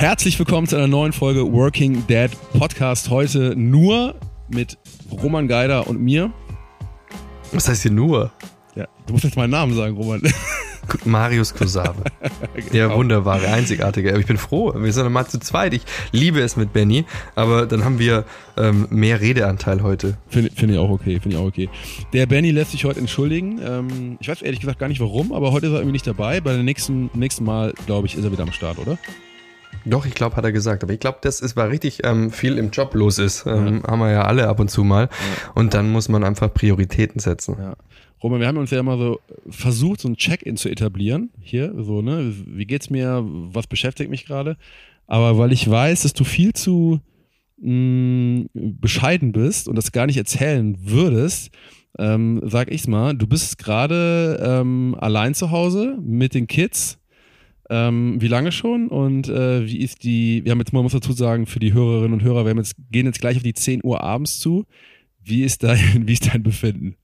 Herzlich willkommen zu einer neuen Folge Working Dad Podcast. Heute nur mit Roman Geider und mir. Was heißt hier nur? Ja, du musst jetzt meinen Namen sagen, Roman. Marius. Der genau. wunderbare, einzigartige. Ich bin froh, wir sind mal zu zweit. Ich liebe es mit Benny, aber dann haben wir ähm, mehr Redeanteil heute. Finde find ich auch okay, finde ich auch okay. Der Benny lässt sich heute entschuldigen. Ähm, ich weiß ehrlich gesagt gar nicht warum, aber heute ist er irgendwie nicht dabei. Bei dem nächsten, nächsten Mal, glaube ich, ist er wieder am Start, oder? Doch, ich glaube, hat er gesagt. Aber ich glaube, dass es war richtig ähm, viel im Job los ist. Ähm, ja. Haben wir ja alle ab und zu mal. Ja. Und dann muss man einfach Prioritäten setzen. Ja. Roman, wir haben uns ja immer so versucht, so ein Check-in zu etablieren. Hier, so, ne? Wie geht's mir? Was beschäftigt mich gerade? Aber weil ich weiß, dass du viel zu mh, mm, bescheiden bist und das gar nicht erzählen würdest, ähm, sag ich's mal, du bist gerade ähm, allein zu Hause mit den Kids ähm, wie lange schon und äh, wie ist die, wir haben jetzt, man muss dazu sagen, für die Hörerinnen und Hörer, wir jetzt, gehen jetzt gleich auf die 10 Uhr abends zu. Wie ist dein, wie ist dein Befinden?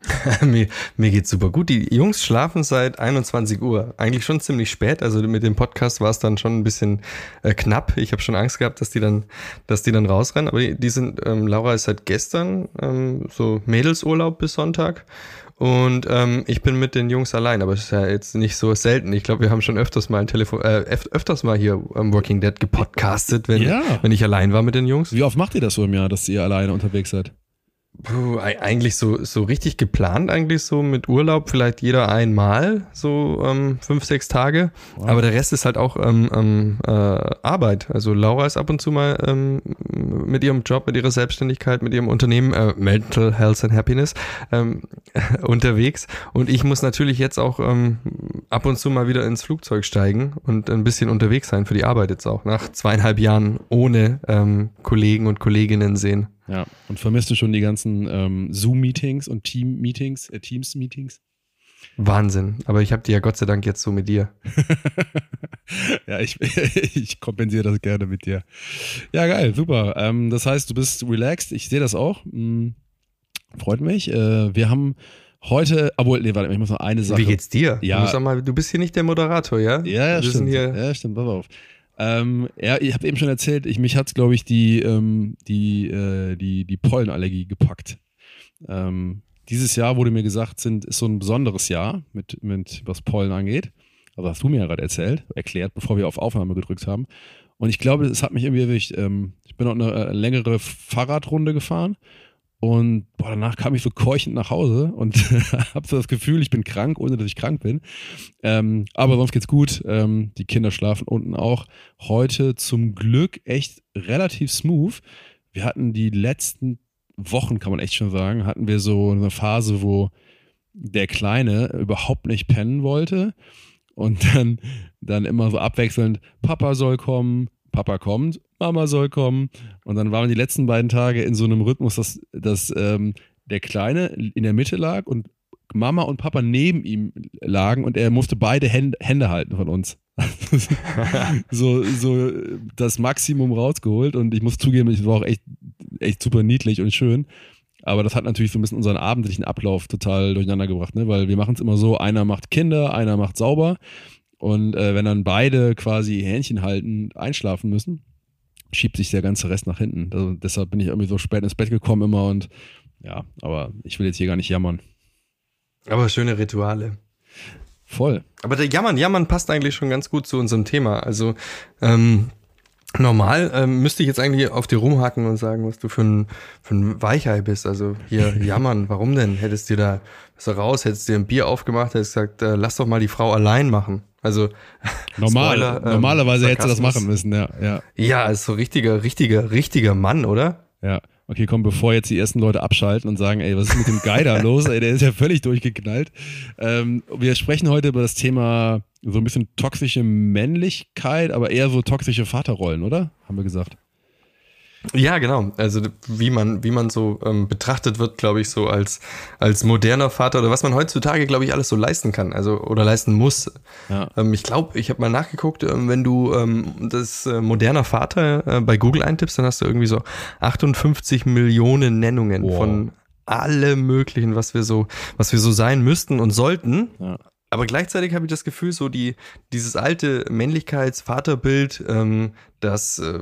mir, mir geht's super gut. Die Jungs schlafen seit 21 Uhr. Eigentlich schon ziemlich spät. Also mit dem Podcast war es dann schon ein bisschen äh, knapp. Ich habe schon Angst gehabt, dass die dann, dass die dann rausrennen. Aber die, die sind, ähm, Laura ist seit gestern ähm, so Mädelsurlaub bis Sonntag. Und ähm, ich bin mit den Jungs allein, aber es ist ja jetzt nicht so selten. Ich glaube, wir haben schon öfters mal ein Telefon, äh, öfters mal hier am Walking Dead gepodcastet, wenn, ja. wenn ich allein war mit den Jungs. Wie oft macht ihr das so im Jahr, dass ihr alleine unterwegs seid? Puh, eigentlich so, so richtig geplant, eigentlich so mit Urlaub, vielleicht jeder einmal, so ähm, fünf, sechs Tage. Wow. Aber der Rest ist halt auch ähm, ähm, äh, Arbeit. Also Laura ist ab und zu mal ähm, mit ihrem Job, mit ihrer Selbstständigkeit, mit ihrem Unternehmen äh, Mental Health and Happiness ähm, unterwegs. Und ich muss natürlich jetzt auch ähm, ab und zu mal wieder ins Flugzeug steigen und ein bisschen unterwegs sein für die Arbeit jetzt auch, nach zweieinhalb Jahren ohne ähm, Kollegen und Kolleginnen sehen. Ja, und vermisst du schon die ganzen ähm, Zoom-Meetings und Team-Meetings, äh, Teams-Meetings? Wahnsinn. Aber ich habe die ja Gott sei Dank jetzt so mit dir. ja, ich, ich kompensiere das gerne mit dir. Ja, geil, super. Ähm, das heißt, du bist relaxed. Ich sehe das auch. Hm, freut mich. Äh, wir haben heute, obwohl, nee, warte, ich muss noch eine Sache. Wie geht's dir? Ja. Du, mal, du bist hier nicht der Moderator, ja? Ja, ja, stimmt. Ja, stimmt. Pass auf. Ähm, ja, ich habe eben schon erzählt, ich, mich hat, glaube ich, die, ähm, die, äh, die, die Pollenallergie gepackt. Ähm, dieses Jahr wurde mir gesagt, sind, ist so ein besonderes Jahr, mit, mit was Pollen angeht. Also hast du mir ja gerade erzählt, erklärt, bevor wir auf Aufnahme gedrückt haben. Und ich glaube, es hat mich irgendwie erwischt. Ähm, ich bin noch eine, eine längere Fahrradrunde gefahren und boah, danach kam ich so keuchend nach Hause und habe so das Gefühl, ich bin krank, ohne dass ich krank bin. Ähm, aber sonst geht's gut. Ähm, die Kinder schlafen unten auch. Heute zum Glück echt relativ smooth. Wir hatten die letzten Wochen, kann man echt schon sagen, hatten wir so eine Phase, wo der Kleine überhaupt nicht pennen wollte und dann, dann immer so abwechselnd, Papa soll kommen, Papa kommt, Mama soll kommen. Und dann waren die letzten beiden Tage in so einem Rhythmus, dass, dass ähm, der Kleine in der Mitte lag und Mama und Papa neben ihm lagen und er musste beide Hände, Hände halten von uns. so, so das Maximum rausgeholt und ich muss zugeben, es war auch echt, echt super niedlich und schön. Aber das hat natürlich so ein bisschen unseren abendlichen Ablauf total durcheinander gebracht, ne? weil wir machen es immer so, einer macht Kinder, einer macht sauber und äh, wenn dann beide quasi Hähnchen halten, einschlafen müssen, schiebt sich der ganze Rest nach hinten. Also deshalb bin ich irgendwie so spät ins Bett gekommen immer und ja, aber ich will jetzt hier gar nicht jammern. Aber schöne Rituale. Voll. Aber der Jammern, Jammern passt eigentlich schon ganz gut zu unserem Thema. Also ähm, normal ähm, müsste ich jetzt eigentlich auf dir rumhaken und sagen, was du für ein, für ein Weichei bist. Also hier jammern, warum denn? Hättest du da du raus, hättest dir ein Bier aufgemacht, hättest gesagt, äh, lass doch mal die Frau allein machen. Also Normal, Spoiler, ähm, normalerweise hättest du das machen müssen, ja, ja. Ja, ist so richtiger, richtiger, richtiger Mann, oder? Ja. okay, komm, bevor jetzt die ersten Leute abschalten und sagen, ey, was ist mit dem da los? Ey, der ist ja völlig durchgeknallt. Ähm, wir sprechen heute über das Thema so ein bisschen toxische Männlichkeit, aber eher so toxische Vaterrollen, oder? Haben wir gesagt. Ja, genau. Also wie man, wie man so ähm, betrachtet wird, glaube ich, so als, als moderner Vater oder was man heutzutage, glaube ich, alles so leisten kann, also oder leisten muss. Ja. Ähm, ich glaube, ich habe mal nachgeguckt, ähm, wenn du ähm, das äh, moderner Vater äh, bei Google eintippst, dann hast du irgendwie so 58 Millionen Nennungen wow. von allem möglichen, was wir so, was wir so sein müssten und sollten. Ja. Aber gleichzeitig habe ich das Gefühl, so die, dieses alte Männlichkeits-Vaterbild, ähm, das äh,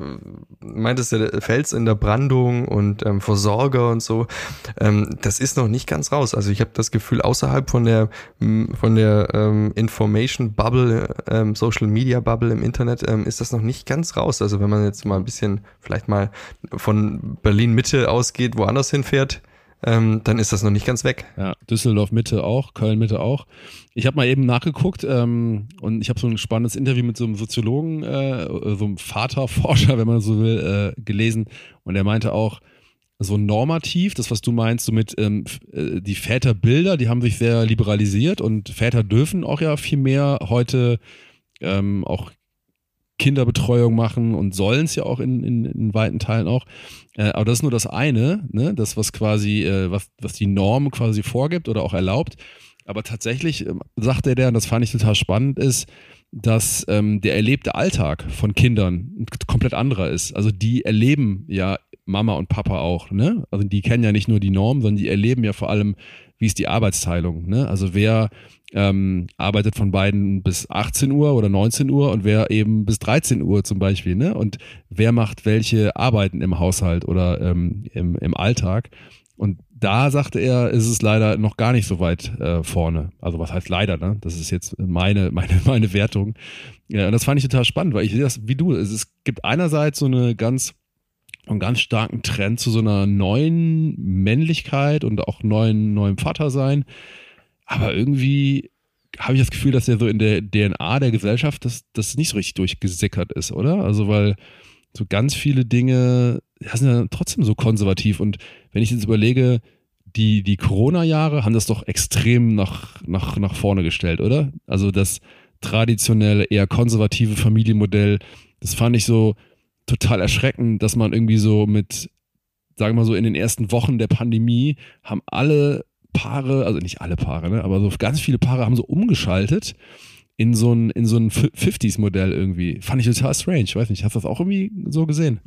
meintest du, Fels in der Brandung und ähm, Versorger und so, ähm, das ist noch nicht ganz raus. Also ich habe das Gefühl, außerhalb von der von der ähm, Information Bubble, ähm, Social Media Bubble im Internet, ähm, ist das noch nicht ganz raus. Also wenn man jetzt mal ein bisschen vielleicht mal von Berlin Mitte ausgeht, woanders hinfährt, ähm, dann ist das noch nicht ganz weg. Ja, Düsseldorf Mitte auch, Köln Mitte auch. Ich habe mal eben nachgeguckt ähm, und ich habe so ein spannendes Interview mit so einem Soziologen, äh, so einem Vaterforscher, wenn man so will, äh, gelesen und er meinte auch, so normativ, das was du meinst, so mit ähm, äh, die Väterbilder, die haben sich sehr liberalisiert und Väter dürfen auch ja viel mehr heute ähm, auch Kinderbetreuung machen und sollen es ja auch in, in, in weiten Teilen auch. Äh, aber das ist nur das eine, ne? das, was quasi, äh, was, was die Norm quasi vorgibt oder auch erlaubt. Aber tatsächlich äh, sagt er der, und das fand ich total spannend, ist, dass ähm, der erlebte Alltag von Kindern ein komplett anderer ist. Also die erleben ja Mama und Papa auch, ne? Also die kennen ja nicht nur die Norm, sondern die erleben ja vor allem, wie ist die Arbeitsteilung, ne? Also wer ähm, arbeitet von beiden bis 18 Uhr oder 19 Uhr und wer eben bis 13 Uhr zum Beispiel, ne? Und wer macht welche Arbeiten im Haushalt oder ähm, im, im Alltag? Und da sagte er, ist es leider noch gar nicht so weit äh, vorne. Also was heißt leider, ne? Das ist jetzt meine, meine, meine Wertung. Ja, und das fand ich total spannend, weil ich sehe das wie du. Es gibt einerseits so eine ganz, einen ganz starken Trend zu so einer neuen Männlichkeit und auch neuen, neuem Vatersein. Aber irgendwie habe ich das Gefühl, dass ja so in der DNA der Gesellschaft das, das nicht so richtig durchgesickert ist, oder? Also, weil so ganz viele Dinge ja, sind ja trotzdem so konservativ. Und wenn ich jetzt überlege, die, die Corona-Jahre haben das doch extrem nach, nach, nach vorne gestellt, oder? Also das traditionelle, eher konservative Familienmodell, das fand ich so total erschreckend, dass man irgendwie so mit, sagen wir mal so, in den ersten Wochen der Pandemie haben alle Paare, also nicht alle Paare, ne, aber so ganz viele Paare haben so umgeschaltet in so ein, in so ein 50s-Modell irgendwie. Fand ich total strange. Weiß nicht, hast du das auch irgendwie so gesehen?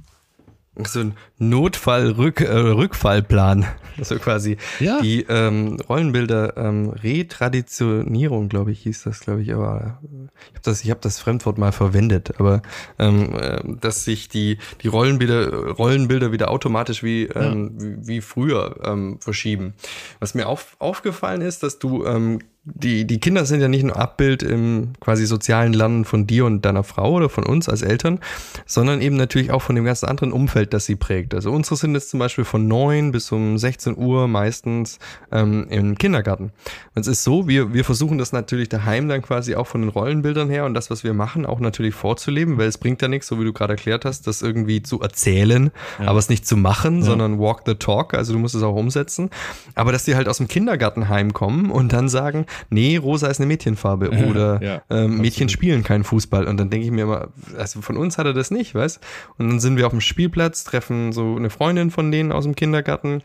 So ein Notfall-Rückfallplan. -Rück, äh, also quasi ja. die ähm, Rollenbilder ähm, Retraditionierung, glaube ich, hieß das, glaube ich, aber ich habe das, ich habe das Fremdwort mal verwendet, aber ähm, äh, dass sich die die Rollenbilder Rollenbilder wieder automatisch wie ähm, ja. wie, wie, früher ähm, verschieben. Was mir auf, aufgefallen ist, dass du ähm, die, die Kinder sind ja nicht nur Abbild im quasi sozialen Lernen von dir und deiner Frau oder von uns als Eltern, sondern eben natürlich auch von dem ganzen anderen Umfeld, das sie prägt. Also unsere sind jetzt zum Beispiel von neun bis um 16 Uhr meistens ähm, im Kindergarten. Es ist so, wir, wir versuchen das natürlich daheim dann quasi auch von den Rollenbildern her und das, was wir machen, auch natürlich vorzuleben, weil es bringt ja nichts, so wie du gerade erklärt hast, das irgendwie zu erzählen, ja. aber es nicht zu machen, ja. sondern walk the talk, also du musst es auch umsetzen. Aber dass die halt aus dem Kindergarten heimkommen und dann sagen, nee, rosa ist eine Mädchenfarbe oder ja, ähm, Mädchen spielen keinen Fußball. Und dann denke ich mir immer, also von uns hat er das nicht, weißt? Und dann sind wir auf dem Spielplatz, treffen so eine Freundin von denen aus dem Kindergarten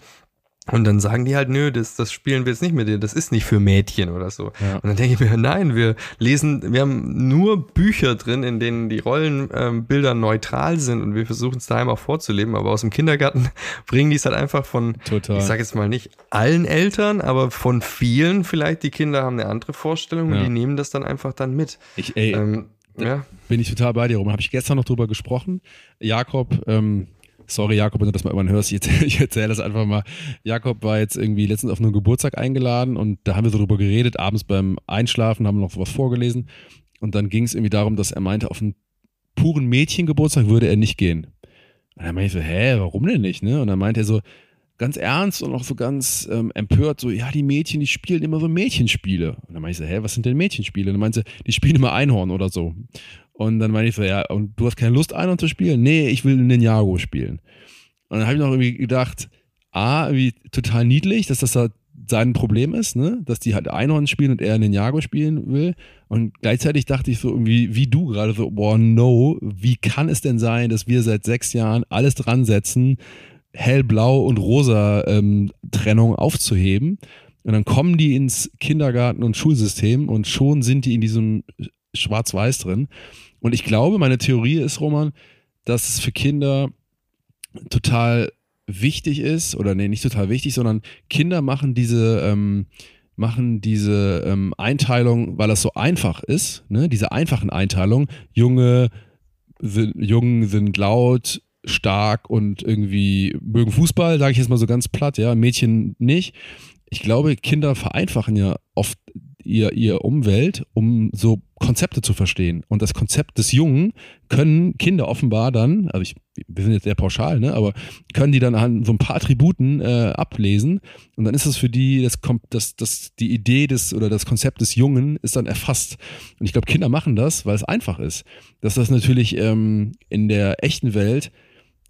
und dann sagen die halt, nö, das, das spielen wir jetzt nicht mit dir, das ist nicht für Mädchen oder so. Ja. Und dann denke ich mir, nein, wir lesen, wir haben nur Bücher drin, in denen die Rollenbilder ähm, neutral sind und wir versuchen es daheim auch vorzuleben, aber aus dem Kindergarten bringen die es halt einfach von, Total. ich sage jetzt mal nicht allen Eltern, aber von vielen vielleicht, die Kinder haben eine andere Vorstellung ja. und die nehmen das dann einfach dann mit. Ich, ey, ähm, ja. bin ich total bei dir rum. Habe ich gestern noch drüber gesprochen. Jakob, ähm, Sorry, Jakob, wenn du das mal irgendwann hörst, ich ich erzähle das einfach mal. Jakob war jetzt irgendwie letztens auf einen Geburtstag eingeladen und da haben wir so drüber geredet, abends beim Einschlafen haben wir noch was vorgelesen und dann ging es irgendwie darum, dass er meinte, auf einen puren Mädchengeburtstag würde er nicht gehen. Und dann meinte ich so, hä, warum denn nicht? Ne? Und dann meinte er so, ganz ernst und auch so ganz ähm, empört, so, ja, die Mädchen, die spielen immer so Mädchenspiele. Und dann meinte ich so, hä, was sind denn Mädchenspiele? Und dann meinte sie, die spielen immer Einhorn oder so. Und dann meine ich so, ja, und du hast keine Lust, Einhorn zu spielen? Nee, ich will Ninjago spielen. Und dann habe ich noch irgendwie gedacht, A, irgendwie total niedlich, dass das da sein Problem ist, ne? dass die halt Einhorn spielen und er Ninjago spielen will. Und gleichzeitig dachte ich so irgendwie, wie du gerade so, boah, no, wie kann es denn sein, dass wir seit sechs Jahren alles dran setzen, hellblau und rosa ähm, Trennung aufzuheben? Und dann kommen die ins Kindergarten- und Schulsystem und schon sind die in diesem Schwarz-Weiß drin. Und ich glaube, meine Theorie ist, Roman, dass es für Kinder total wichtig ist, oder nee, nicht total wichtig, sondern Kinder machen diese, ähm, machen diese ähm, Einteilung, weil das so einfach ist, ne? diese einfachen Einteilungen. Junge sind, Jungen sind laut, stark und irgendwie mögen Fußball, sage ich jetzt mal so ganz platt, ja, Mädchen nicht. Ich glaube, Kinder vereinfachen ja oft ihr, ihr Umwelt, um so Konzepte zu verstehen. Und das Konzept des Jungen können Kinder offenbar dann, also ich, wir sind jetzt sehr pauschal, ne, aber können die dann an so ein paar Attributen äh, ablesen und dann ist es für die, das kommt, das, das, die Idee des oder das Konzept des Jungen ist dann erfasst. Und ich glaube, Kinder machen das, weil es einfach ist. Dass das natürlich ähm, in der echten Welt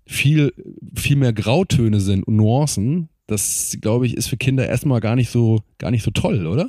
viel, viel mehr Grautöne sind und Nuancen, das, glaube ich, ist für Kinder erstmal gar nicht so, gar nicht so toll, oder?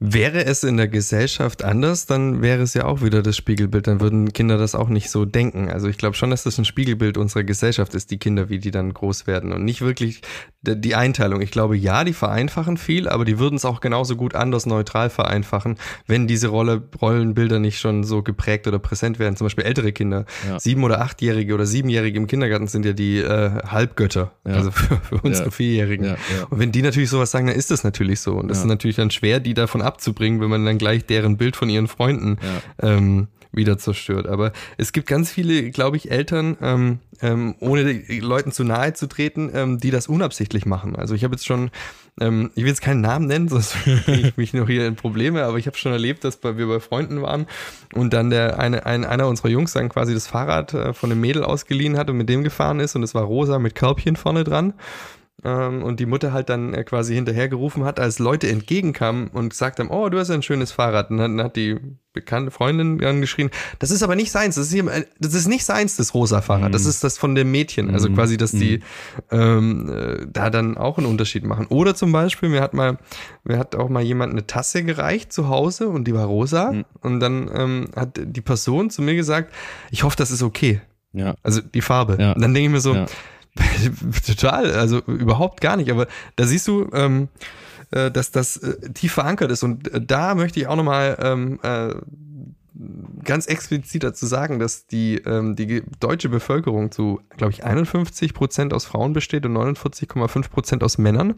Wäre es in der Gesellschaft anders, dann wäre es ja auch wieder das Spiegelbild. Dann würden Kinder das auch nicht so denken. Also ich glaube schon, dass das ein Spiegelbild unserer Gesellschaft ist, die Kinder, wie die dann groß werden. Und nicht wirklich die Einteilung. Ich glaube, ja, die vereinfachen viel, aber die würden es auch genauso gut anders neutral vereinfachen, wenn diese Rolle, Rollenbilder nicht schon so geprägt oder präsent wären. Zum Beispiel ältere Kinder. Ja. Sieben- oder achtjährige oder siebenjährige im Kindergarten sind ja die äh, Halbgötter. Ja. Also für, für unsere ja. Vierjährigen. Und wenn die natürlich sowas sagen, dann ist das natürlich so. Und das ist natürlich dann schwer, die davon abzubringen, wenn man dann gleich deren Bild von ihren Freunden ähm, wieder zerstört. Aber es gibt ganz viele, glaube ich, Eltern, ähm, ähm, ohne Leuten zu nahe zu treten, ähm, die das unabsichtlich machen. Also ich habe jetzt schon, ähm, ich will jetzt keinen Namen nennen, sonst bringe ich mich noch hier in Probleme, aber ich habe schon erlebt, dass wir bei Freunden waren und dann der eine, ein, einer unserer Jungs dann quasi das Fahrrad äh, von einem Mädel ausgeliehen hat und mit dem gefahren ist und es war rosa mit Körbchen vorne dran ähm, und die Mutter halt dann äh, quasi hinterhergerufen hat, als Leute entgegenkamen und gesagt haben, oh, du hast ein schönes Fahrrad. Und dann hat die bekannte Freundin dann geschrien, das ist aber nicht seins, das ist, hier, äh, das ist nicht seins, das rosa Fahrrad, mm. das mhm. ist das von dem Mädchen. Also mm. quasi, dass mm. die mhm. ähm, äh, da dann auch einen Unterschied machen. Oder zum Beispiel, mir hat mal, mir hat auch mal jemand eine Tasse gereicht zu Hause und die war rosa. Mhm. Und dann ähm, hat die Person zu mir gesagt, ich hoffe, das ist okay. Ja. Also die Farbe. Ja. Und dann denke ich mir so, ja Total, also überhaupt gar nicht. Aber da siehst du, ähm, äh, dass das äh, tief verankert ist. Und äh, da möchte ich auch nochmal ähm, äh, ganz explizit dazu sagen, dass die, ähm, die deutsche Bevölkerung zu, glaube ich, 51 Prozent aus Frauen besteht und 49,5 Prozent aus Männern.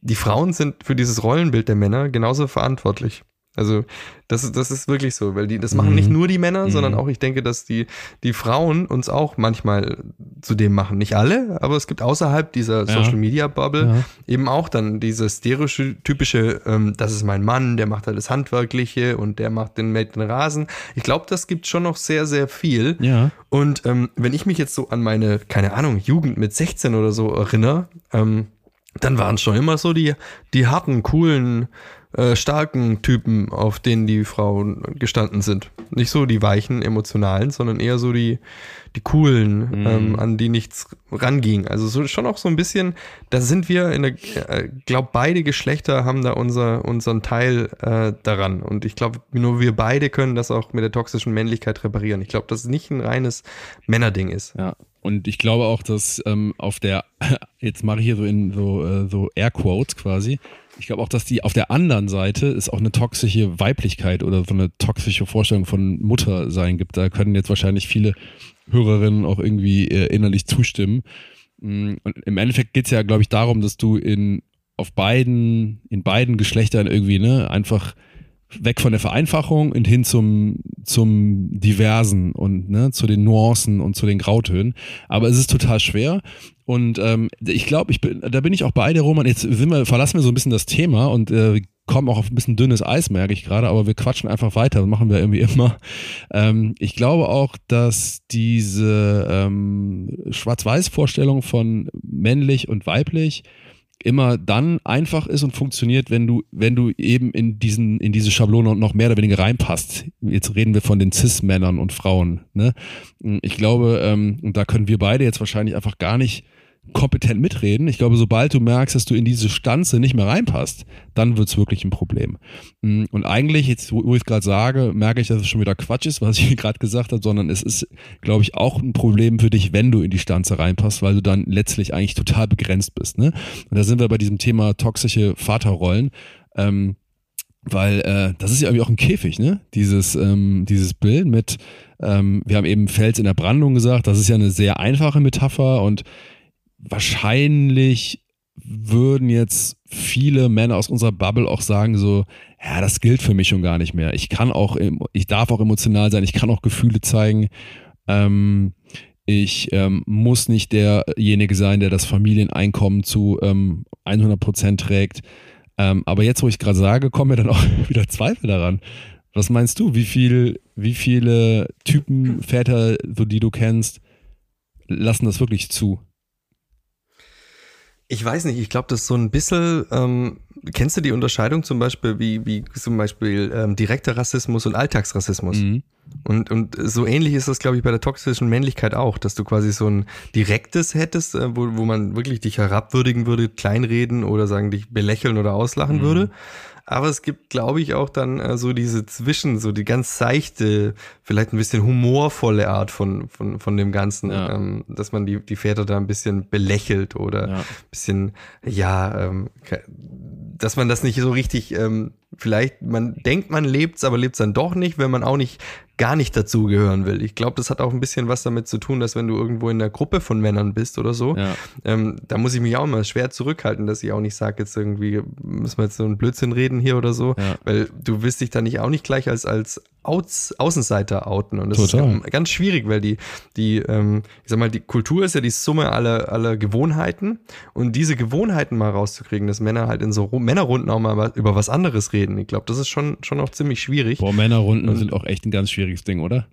Die Frauen sind für dieses Rollenbild der Männer genauso verantwortlich. Also das, ist das ist wirklich so, weil die, das machen mhm. nicht nur die Männer, mhm. sondern auch, ich denke, dass die, die Frauen uns auch manchmal zu dem machen. Nicht alle, aber es gibt außerhalb dieser ja. Social Media Bubble ja. eben auch dann diese stereotypische, ähm, das ist mein Mann, der macht alles Handwerkliche und der macht den, den Rasen. Ich glaube, das gibt schon noch sehr, sehr viel. Ja. Und ähm, wenn ich mich jetzt so an meine, keine Ahnung, Jugend mit 16 oder so erinnere, ähm, dann waren es schon immer so die, die harten, coolen äh, starken Typen, auf denen die Frauen gestanden sind. Nicht so die weichen, emotionalen, sondern eher so die, die coolen, mhm. ähm, an die nichts ranging. Also so, schon auch so ein bisschen, da sind wir in der, äh, glaube beide Geschlechter haben da unser, unseren Teil äh, daran. Und ich glaube, nur wir beide können das auch mit der toxischen Männlichkeit reparieren. Ich glaube, dass es nicht ein reines Männerding ist. Ja. Und ich glaube auch, dass ähm, auf der, jetzt mache ich hier so in so, äh, so Airquotes quasi, ich glaube auch, dass die auf der anderen Seite es auch eine toxische Weiblichkeit oder so eine toxische Vorstellung von Mutter sein gibt. Da können jetzt wahrscheinlich viele Hörerinnen auch irgendwie äh, innerlich zustimmen. Mm, und im Endeffekt geht es ja, glaube ich, darum, dass du in auf beiden, in beiden Geschlechtern irgendwie, ne, einfach weg von der Vereinfachung und hin zum, zum Diversen und ne, zu den Nuancen und zu den Grautönen. Aber es ist total schwer. Und ähm, ich glaube, ich bin, da bin ich auch bei dir, Roman. Jetzt sind wir, verlassen wir so ein bisschen das Thema und äh, kommen auch auf ein bisschen dünnes Eis, merke ich gerade, aber wir quatschen einfach weiter, machen wir irgendwie immer. Ähm, ich glaube auch, dass diese ähm, Schwarz-Weiß-Vorstellung von männlich und weiblich immer dann einfach ist und funktioniert, wenn du, wenn du eben in diesen, in diese Schablone noch mehr oder weniger reinpasst. Jetzt reden wir von den Cis-Männern und Frauen. Ne? Ich glaube, ähm, und da können wir beide jetzt wahrscheinlich einfach gar nicht kompetent mitreden. Ich glaube, sobald du merkst, dass du in diese Stanze nicht mehr reinpasst, dann wird's wirklich ein Problem. Mm, und eigentlich, jetzt, wo ich es gerade sage, merke ich, dass es schon wieder Quatsch ist, was ich gerade gesagt habe, sondern es ist, glaube ich, auch ein Problem für dich, wenn du in die Stanze reinpasst, weil du dann letztlich eigentlich total begrenzt bist. Ne? Und da sind wir bei diesem Thema toxische Vaterrollen. Ähm, weil äh, das ist ja irgendwie auch ein Käfig, ne? Dieses, ähm, dieses Bild mit, ähm, wir haben eben Fels in der Brandung gesagt, das ist ja eine sehr einfache Metapher und wahrscheinlich würden jetzt viele Männer aus unserer Bubble auch sagen so, ja, das gilt für mich schon gar nicht mehr. Ich kann auch, ich darf auch emotional sein, ich kann auch Gefühle zeigen. Ähm, ich ähm, muss nicht derjenige sein, der das Familieneinkommen zu ähm, 100 Prozent trägt. Ähm, aber jetzt, wo ich gerade sage, kommen mir dann auch wieder Zweifel daran. Was meinst du? Wie viel, wie viele Typen, Väter, so die du kennst, lassen das wirklich zu? Ich weiß nicht, ich glaube, das ist so ein bisschen, ähm, kennst du die Unterscheidung zum Beispiel, wie, wie zum Beispiel ähm, direkter Rassismus und Alltagsrassismus? Mhm. Und, und so ähnlich ist das, glaube ich, bei der toxischen Männlichkeit auch, dass du quasi so ein direktes hättest, äh, wo, wo man wirklich dich herabwürdigen würde, kleinreden oder sagen, dich belächeln oder auslachen mhm. würde. Aber es gibt, glaube ich, auch dann äh, so diese Zwischen, so die ganz seichte, vielleicht ein bisschen humorvolle Art von, von, von dem Ganzen, ja. ähm, dass man die, die Väter da ein bisschen belächelt oder ja. bisschen, ja, ähm, dass man das nicht so richtig, ähm, vielleicht, man denkt, man lebt's, aber lebt's dann doch nicht, wenn man auch nicht gar nicht dazugehören will. Ich glaube, das hat auch ein bisschen was damit zu tun, dass wenn du irgendwo in der Gruppe von Männern bist oder so, ja. ähm, da muss ich mich auch immer schwer zurückhalten, dass ich auch nicht sage, jetzt irgendwie müssen wir jetzt so einen Blödsinn reden hier oder so, ja. weil du willst dich da nicht auch nicht gleich als, als Aus, Außenseiter outen. Und das Total. ist ganz schwierig, weil die, die, ähm, ich sag mal, die Kultur ist ja die Summe aller, aller Gewohnheiten und diese Gewohnheiten mal rauszukriegen, dass Männer halt in so Männerrunden auch mal über was anderes reden. Ich glaube, das ist schon, schon auch ziemlich schwierig. Boah, Männerrunden und, sind auch echt ein ganz schwieriges schwieriges Ding, oder?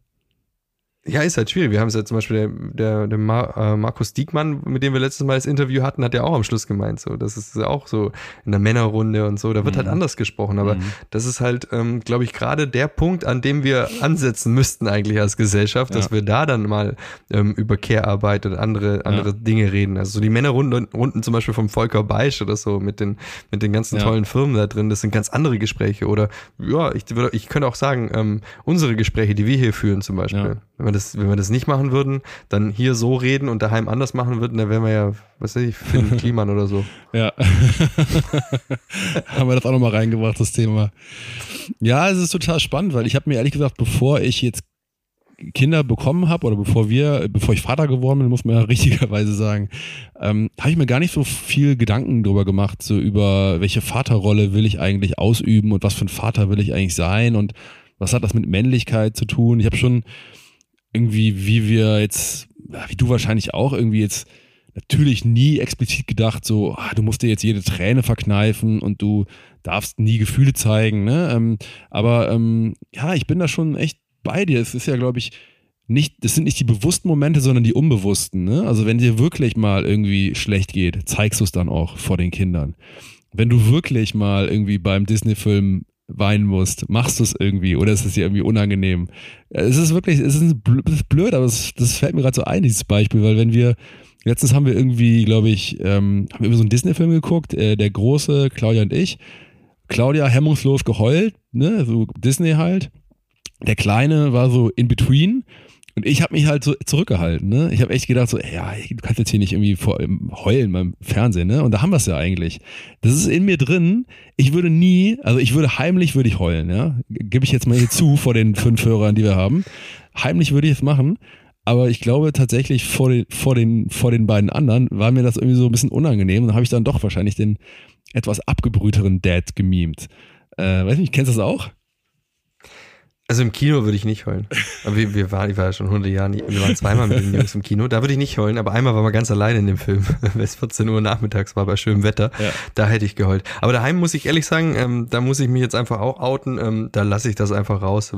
Ja, ist halt schwierig. Wir haben es ja zum Beispiel, der, der, der Mar, äh, Markus Diekmann, mit dem wir letztes Mal das Interview hatten, hat ja auch am Schluss gemeint, so, das ist auch so in der Männerrunde und so, da wird halt mhm. halt anders gesprochen, aber mhm. das ist halt, ähm, glaube ich, gerade der Punkt, an dem wir ansetzen müssten eigentlich als Gesellschaft, ja. dass wir da dann mal ähm, über Care-Arbeit und andere, andere ja. Dinge reden. Also so die Männerrunden Runden zum Beispiel vom Volker Beisch oder so mit den, mit den ganzen ja. tollen Firmen da drin, das sind ganz andere Gespräche oder, ja, ich, ich könnte auch sagen, ähm, unsere Gespräche, die wir hier führen zum Beispiel, wenn wir das, wenn wir das nicht machen würden, dann hier so reden und daheim anders machen würden, dann wären wir ja, was weiß ich, Finn Kliman oder so. Ja. Haben wir das auch nochmal reingebracht, das Thema. Ja, es ist total spannend, weil ich habe mir ehrlich gesagt, bevor ich jetzt Kinder bekommen habe oder bevor wir, bevor ich Vater geworden bin, muss man ja richtigerweise sagen, ähm, habe ich mir gar nicht so viel Gedanken drüber gemacht, so über welche Vaterrolle will ich eigentlich ausüben und was für ein Vater will ich eigentlich sein und was hat das mit Männlichkeit zu tun. Ich habe schon irgendwie, wie wir jetzt, wie du wahrscheinlich auch, irgendwie jetzt natürlich nie explizit gedacht, so, ah, du musst dir jetzt jede Träne verkneifen und du darfst nie Gefühle zeigen, ne? Ähm, aber ähm, ja, ich bin da schon echt bei dir. Es ist ja, glaube ich, nicht, das sind nicht die bewussten Momente, sondern die unbewussten. Ne? Also wenn dir wirklich mal irgendwie schlecht geht, zeigst du es dann auch vor den Kindern. Wenn du wirklich mal irgendwie beim Disney-Film weinen musst, machst du es irgendwie oder ist es dir irgendwie unangenehm? Es ist wirklich, es ist blöd, aber es, das fällt mir gerade so ein, dieses Beispiel, weil wenn wir, letztens haben wir irgendwie, glaube ich, ähm, haben wir so einen Disney-Film geguckt, äh, der große, Claudia und ich. Claudia hemmungslos geheult, ne, so Disney halt. Der Kleine war so in between und ich habe mich halt so zurückgehalten, ne? Ich habe echt gedacht so, ja, du kannst jetzt hier nicht irgendwie vor, heulen beim Fernsehen, ne? Und da haben wir es ja eigentlich. Das ist in mir drin. Ich würde nie, also ich würde heimlich würde ich heulen, ja? Gebe ich jetzt mal hier zu vor den fünf Hörern, die wir haben. Heimlich würde ich es machen. Aber ich glaube tatsächlich vor den, vor den, vor den beiden anderen war mir das irgendwie so ein bisschen unangenehm. Und dann habe ich dann doch wahrscheinlich den etwas abgebrühteren Dad gemimt. Äh, weiß nicht, kennst du das auch? Also im Kino würde ich nicht heulen. Aber wir, wir waren, ich war ja schon 100 Jahre, wir waren zweimal mit den Jungs im Kino. Da würde ich nicht heulen, aber einmal waren wir ganz alleine in dem Film. Weil es 14 Uhr nachmittags war bei schönem Wetter. Ja. Da hätte ich geheult. Aber daheim muss ich ehrlich sagen, ähm, da muss ich mich jetzt einfach auch outen. Ähm, da lasse ich das einfach raus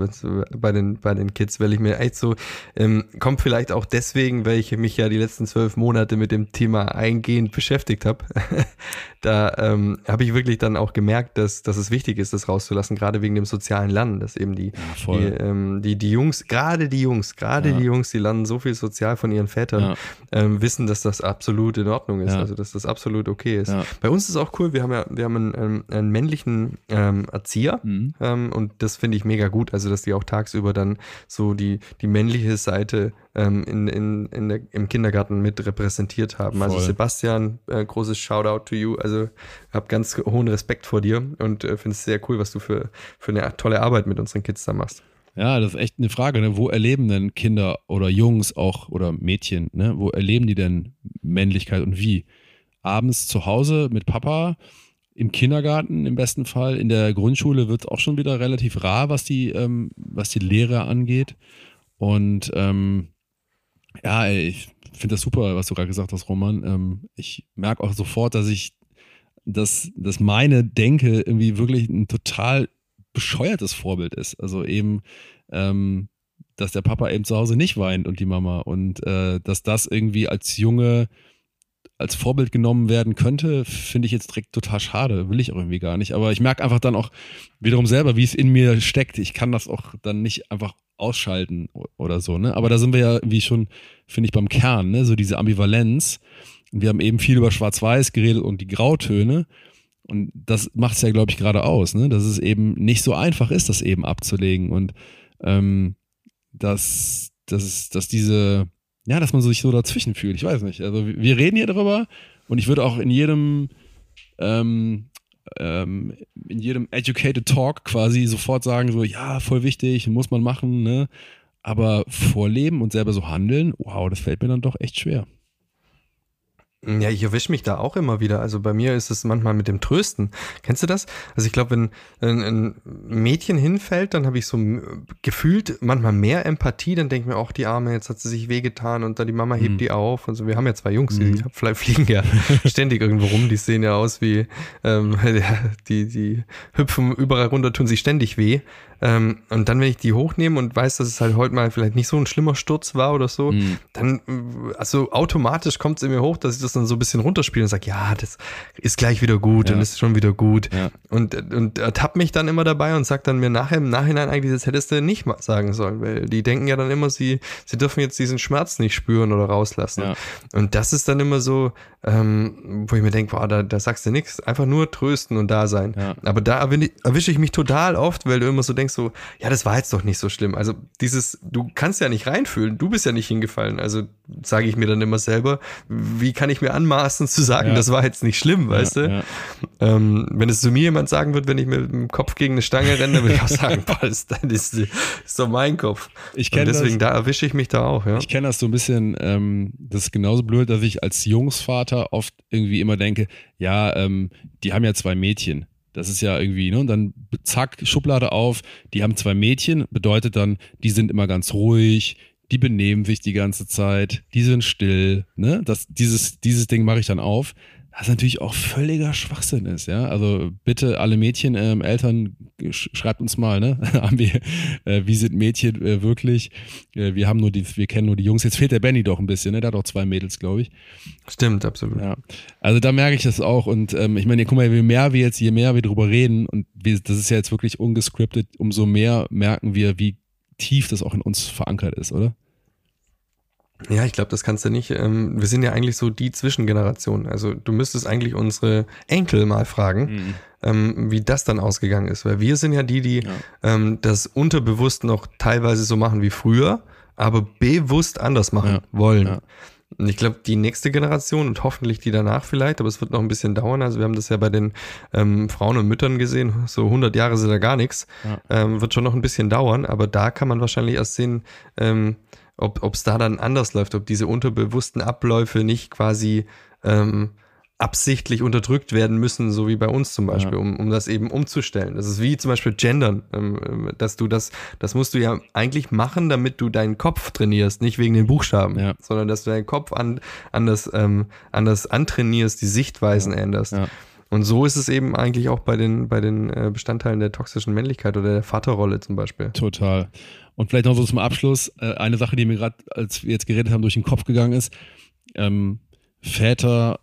bei den, bei den Kids, weil ich mir echt so, ähm, kommt vielleicht auch deswegen, weil ich mich ja die letzten zwölf Monate mit dem Thema eingehend beschäftigt habe. da ähm, habe ich wirklich dann auch gemerkt, dass, dass es wichtig ist, das rauszulassen, gerade wegen dem sozialen Lernen, dass eben die. Die, ähm, die, die Jungs, gerade die Jungs, gerade ja. die Jungs, die lernen so viel sozial von ihren Vätern, ja. ähm, wissen, dass das absolut in Ordnung ist, ja. also dass das absolut okay ist. Bei uns ist auch cool, wir haben ja, wir haben einen, einen, einen männlichen ähm, Erzieher mhm. Ähm, und das finde ich mega gut, also dass die auch tagsüber dann so die, die männliche Seite ähm, in, in, in der, im Kindergarten mit repräsentiert haben. Also Voll. Also Sebastian, äh, großes Shoutout to you. Also habe ganz hohen Respekt vor dir und äh, finde es sehr cool, was du für, für eine tolle Arbeit mit unseren Kids da machst. Ja, das ist echt eine Frage. Ne? Wo erleben denn Kinder oder Jungs auch oder Mädchen, ne? wo erleben die denn Männlichkeit und wie? Abends zu Hause mit Papa, im Kindergarten im besten Fall, in der Grundschule wird es auch schon wieder relativ rar, was die, ähm, was die Lehre angeht. Und ähm, ja, ey, ich finde das super, was du gerade gesagt hast, Roman. Ähm, ich merke auch sofort, dass ich, dass, dass meine Denke irgendwie wirklich ein total bescheuertes Vorbild ist. Also eben, ähm, dass der Papa eben zu Hause nicht weint und die Mama und äh, dass das irgendwie als Junge als Vorbild genommen werden könnte, finde ich jetzt direkt total schade. Will ich auch irgendwie gar nicht. Aber ich merke einfach dann auch wiederum selber, wie es in mir steckt. Ich kann das auch dann nicht einfach ausschalten oder so, ne? Aber da sind wir ja wie schon, finde ich, beim Kern, ne? So diese Ambivalenz. Und wir haben eben viel über Schwarz-Weiß geredet und die Grautöne. Und das macht es ja, glaube ich, gerade aus, ne? Dass es eben nicht so einfach ist, das eben abzulegen. Und ähm, dass, dass, dass diese, ja, dass man sich so dazwischen fühlt. Ich weiß nicht. Also wir reden hier darüber und ich würde auch in jedem ähm, ähm, in jedem educated Talk quasi sofort sagen, so, ja, voll wichtig, muss man machen, ne? Aber vorleben und selber so handeln, wow, das fällt mir dann doch echt schwer. Ja, ich erwische mich da auch immer wieder. Also bei mir ist es manchmal mit dem Trösten. Kennst du das? Also ich glaube, wenn ein, ein, Mädchen hinfällt, dann habe ich so gefühlt manchmal mehr Empathie. Dann denke ich mir auch, die Arme, jetzt hat sie sich wehgetan und dann die Mama hebt mhm. die auf. Also wir haben ja zwei Jungs, die mhm. fliegen ja ständig irgendwo rum. Die sehen ja aus wie, ähm, die, die hüpfen überall runter, tun sich ständig weh. Ähm, und dann, wenn ich die hochnehme und weiß, dass es halt heute mal vielleicht nicht so ein schlimmer Sturz war oder so, mhm. dann, also automatisch kommt es in mir hoch, dass ich das dann so ein bisschen runterspiele und sage, ja, das ist gleich wieder gut ja. und ist schon wieder gut. Ja. Und, und ertapp mich dann immer dabei und sag dann mir nachher im Nachhinein eigentlich, das hättest du nicht mal sagen sollen, weil die denken ja dann immer, sie, sie dürfen jetzt diesen Schmerz nicht spüren oder rauslassen. Ja. Und das ist dann immer so, ähm, wo ich mir denke, boah, da, da sagst du nichts, einfach nur trösten und da sein. Aber da erwische ich mich total oft, weil du immer so denkst, denkst so, ja, das war jetzt doch nicht so schlimm. Also dieses, du kannst ja nicht reinfühlen, du bist ja nicht hingefallen. Also sage ich mir dann immer selber, wie kann ich mir anmaßen zu sagen, ja. das war jetzt nicht schlimm, weißt ja, du? Ja. Ähm, wenn es zu mir jemand sagen wird, wenn ich mit dem Kopf gegen eine Stange renne, dann würde ich auch sagen, boah, das, das ist, ist doch mein Kopf. Ich kenne deswegen, das, da erwische ich mich da auch, ja. Ich kenne das so ein bisschen, ähm, das ist genauso blöd, dass ich als Jungsvater oft irgendwie immer denke, ja, ähm, die haben ja zwei Mädchen das ist ja irgendwie, ne? Und dann zack, Schublade auf, die haben zwei Mädchen, bedeutet dann, die sind immer ganz ruhig, die benehmen sich die ganze Zeit, die sind still, ne? Das, dieses, dieses Ding mache ich dann auf was natürlich auch völliger Schwachsinn ist, ja. Also bitte alle Mädchen, ähm, Eltern, schreibt uns mal, ne? haben wir, äh, wie sind Mädchen äh, wirklich? Äh, wir haben nur die, wir kennen nur die Jungs. Jetzt fehlt der Benny doch ein bisschen, ne? Der hat auch zwei Mädels, glaube ich. Stimmt, absolut. Ja. Also da merke ich das auch. Und ähm, ich meine, guck mal, je mehr wir jetzt, je mehr wir drüber reden, und wir, das ist ja jetzt wirklich ungescriptet, umso mehr merken wir, wie tief das auch in uns verankert ist, oder? Ja, ich glaube, das kannst du nicht. Ähm, wir sind ja eigentlich so die Zwischengeneration. Also du müsstest eigentlich unsere Enkel mal fragen, mhm. ähm, wie das dann ausgegangen ist. Weil wir sind ja die, die ja. ähm, das unterbewusst noch teilweise so machen wie früher, aber bewusst anders machen ja. wollen. Ja. Und ich glaube, die nächste Generation und hoffentlich die danach vielleicht, aber es wird noch ein bisschen dauern. Also wir haben das ja bei den ähm, Frauen und Müttern gesehen, so 100 Jahre sind da gar nichts. Ähm, wird schon noch ein bisschen dauern, aber da kann man wahrscheinlich erst sehen, ähm, ob es da dann anders läuft, ob diese unterbewussten Abläufe nicht quasi ähm, absichtlich unterdrückt werden müssen, so wie bei uns zum Beispiel, ja. um, um das eben umzustellen. Das ist wie zum Beispiel Gendern, ähm, ähm, dass du das, das musst du ja eigentlich machen, damit du deinen Kopf trainierst, nicht wegen den Buchstaben, ja. sondern dass du deinen Kopf an, an, das, ähm, an das antrainierst, die Sichtweisen ja. änderst. Und so ist es eben eigentlich auch bei den, bei den äh, Bestandteilen der toxischen Männlichkeit oder der Vaterrolle zum Beispiel. Total. Und vielleicht noch so zum Abschluss, äh, eine Sache, die mir gerade, als wir jetzt geredet haben, durch den Kopf gegangen ist. Ähm, Väter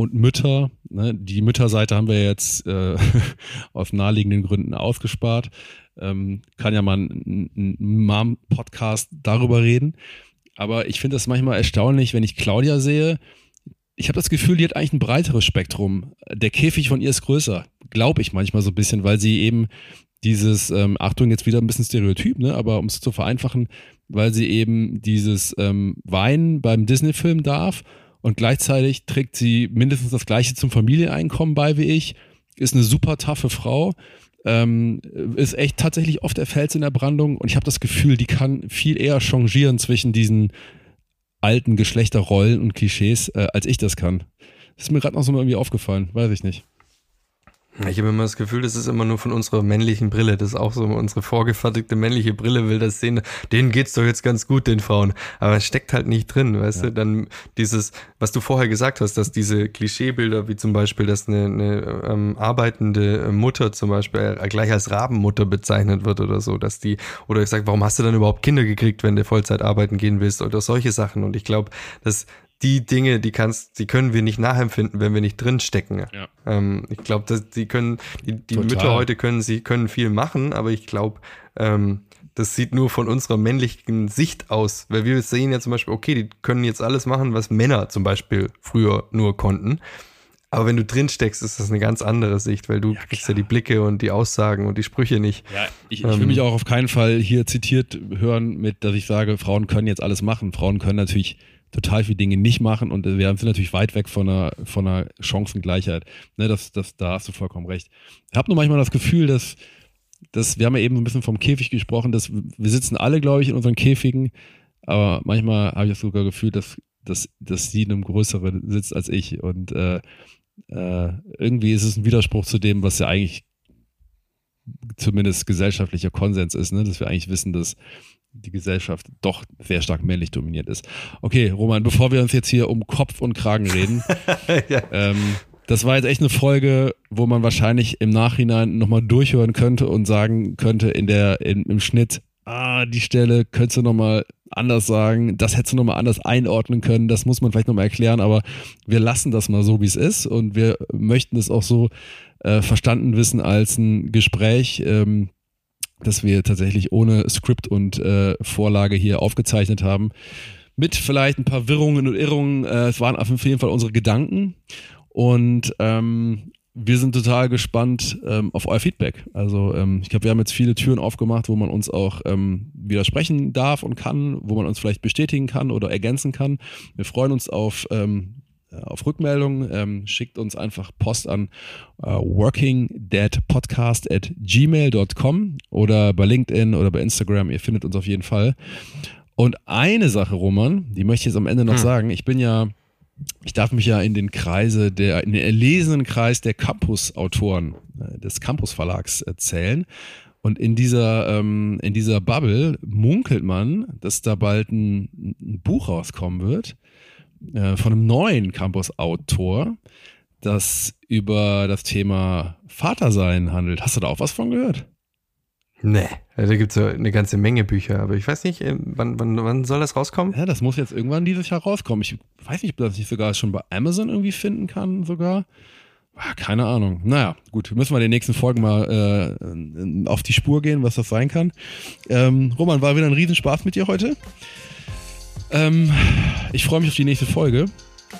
und Mütter. Ne? Die Mütterseite haben wir jetzt äh, aus naheliegenden Gründen ausgespart. Ähm, kann ja mal ein, ein Mom-Podcast darüber reden. Aber ich finde das manchmal erstaunlich, wenn ich Claudia sehe. Ich habe das Gefühl, die hat eigentlich ein breiteres Spektrum. Der Käfig von ihr ist größer, glaube ich manchmal so ein bisschen, weil sie eben dieses, ähm, Achtung, jetzt wieder ein bisschen Stereotyp, ne? aber um es zu vereinfachen, weil sie eben dieses ähm, Weinen beim Disney-Film darf und gleichzeitig trägt sie mindestens das gleiche zum Familieneinkommen bei wie ich, ist eine super taffe Frau, ähm, ist echt tatsächlich oft der Fels in der Brandung und ich habe das Gefühl, die kann viel eher changieren zwischen diesen alten Geschlechterrollen und Klischees, äh, als ich das kann. Das ist mir gerade noch so irgendwie aufgefallen, weiß ich nicht. Ich habe immer das Gefühl, das ist immer nur von unserer männlichen Brille. Das ist auch so unsere vorgefertigte männliche Brille will das sehen. Denen geht's doch jetzt ganz gut, den Frauen. Aber es steckt halt nicht drin, weißt ja. du? Dann dieses, was du vorher gesagt hast, dass diese Klischeebilder, wie zum Beispiel, dass eine, eine ähm, arbeitende Mutter zum Beispiel gleich als Rabenmutter bezeichnet wird oder so, dass die, oder ich sag, warum hast du dann überhaupt Kinder gekriegt, wenn du Vollzeit arbeiten gehen willst oder solche Sachen. Und ich glaube, dass die Dinge, die kannst, die können wir nicht nachempfinden, wenn wir nicht drin stecken. Ja. Ähm, ich glaube, die können, die, die Mütter heute können, sie können viel machen, aber ich glaube, ähm, das sieht nur von unserer männlichen Sicht aus, weil wir sehen ja zum Beispiel, okay, die können jetzt alles machen, was Männer zum Beispiel früher nur konnten. Aber wenn du drin steckst, ist das eine ganz andere Sicht, weil du ja, kriegst ja die Blicke und die Aussagen und die Sprüche nicht. Ja, ich, ich will ähm, mich auch auf keinen Fall hier zitiert hören, mit, dass ich sage, Frauen können jetzt alles machen. Frauen können natürlich total viele Dinge nicht machen und wir sind natürlich weit weg von einer, von einer Chancengleichheit. Ne, das, das, da hast du vollkommen recht. Ich habe nur manchmal das Gefühl, dass, dass wir haben ja eben ein bisschen vom Käfig gesprochen, dass wir sitzen alle, glaube ich, in unseren Käfigen, aber manchmal habe ich das sogar Gefühl, dass, dass, dass sie in einem größeren sitzt als ich und äh, äh, irgendwie ist es ein Widerspruch zu dem, was ja eigentlich zumindest gesellschaftlicher Konsens ist, ne? dass wir eigentlich wissen, dass die Gesellschaft doch sehr stark männlich dominiert ist. Okay, Roman, bevor wir uns jetzt hier um Kopf und Kragen reden, ja. ähm, das war jetzt echt eine Folge, wo man wahrscheinlich im Nachhinein nochmal durchhören könnte und sagen könnte in der, in, im Schnitt, ah, die Stelle könntest du nochmal anders sagen, das hättest du nochmal anders einordnen können, das muss man vielleicht nochmal erklären, aber wir lassen das mal so, wie es ist und wir möchten es auch so äh, verstanden wissen als ein Gespräch, ähm, dass wir tatsächlich ohne Skript und äh, Vorlage hier aufgezeichnet haben. Mit vielleicht ein paar Wirrungen und Irrungen. Äh, es waren auf jeden Fall unsere Gedanken. Und ähm, wir sind total gespannt ähm, auf euer Feedback. Also ähm, ich glaube, wir haben jetzt viele Türen aufgemacht, wo man uns auch ähm, widersprechen darf und kann, wo man uns vielleicht bestätigen kann oder ergänzen kann. Wir freuen uns auf ähm, äh, auf Rückmeldung. Ähm, schickt uns einfach Post an äh, workingdeadpodcast at gmail.com oder bei LinkedIn oder bei Instagram. Ihr findet uns auf jeden Fall. Und eine Sache, Roman, die möchte ich jetzt am Ende noch hm. sagen. Ich bin ja, ich darf mich ja in den Kreise der, in den erlesenen Kreis der Campus-Autoren äh, des Campus-Verlags zählen. Und in dieser, ähm, in dieser Bubble munkelt man, dass da bald ein, ein Buch rauskommen wird äh, von einem neuen Campus-Autor, das über das Thema Vatersein handelt. Hast du da auch was von gehört? Nee, da gibt es ja eine ganze Menge Bücher, aber ich weiß nicht, äh, wann, wann, wann soll das rauskommen? Ja, das muss jetzt irgendwann dieses Jahr rauskommen. Ich weiß nicht, ob das nicht sogar schon bei Amazon irgendwie finden kann, sogar. Ah, keine Ahnung. Naja, gut, müssen wir in den nächsten Folgen mal äh, auf die Spur gehen, was das sein kann. Ähm, Roman, war wieder ein Riesenspaß mit dir heute. Ähm, ich freue mich auf die nächste Folge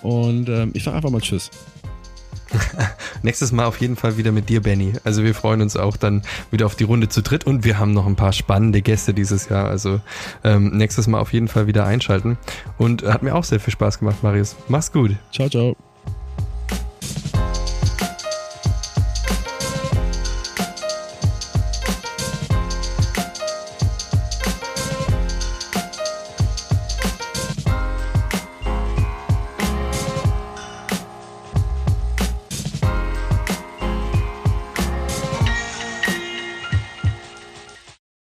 und ähm, ich sage einfach mal Tschüss. Nächstes Mal auf jeden Fall wieder mit dir, Benny. Also wir freuen uns auch dann wieder auf die Runde zu dritt und wir haben noch ein paar spannende Gäste dieses Jahr. Also ähm, nächstes Mal auf jeden Fall wieder einschalten. Und hat mir auch sehr viel Spaß gemacht, Marius. Mach's gut. Ciao, ciao.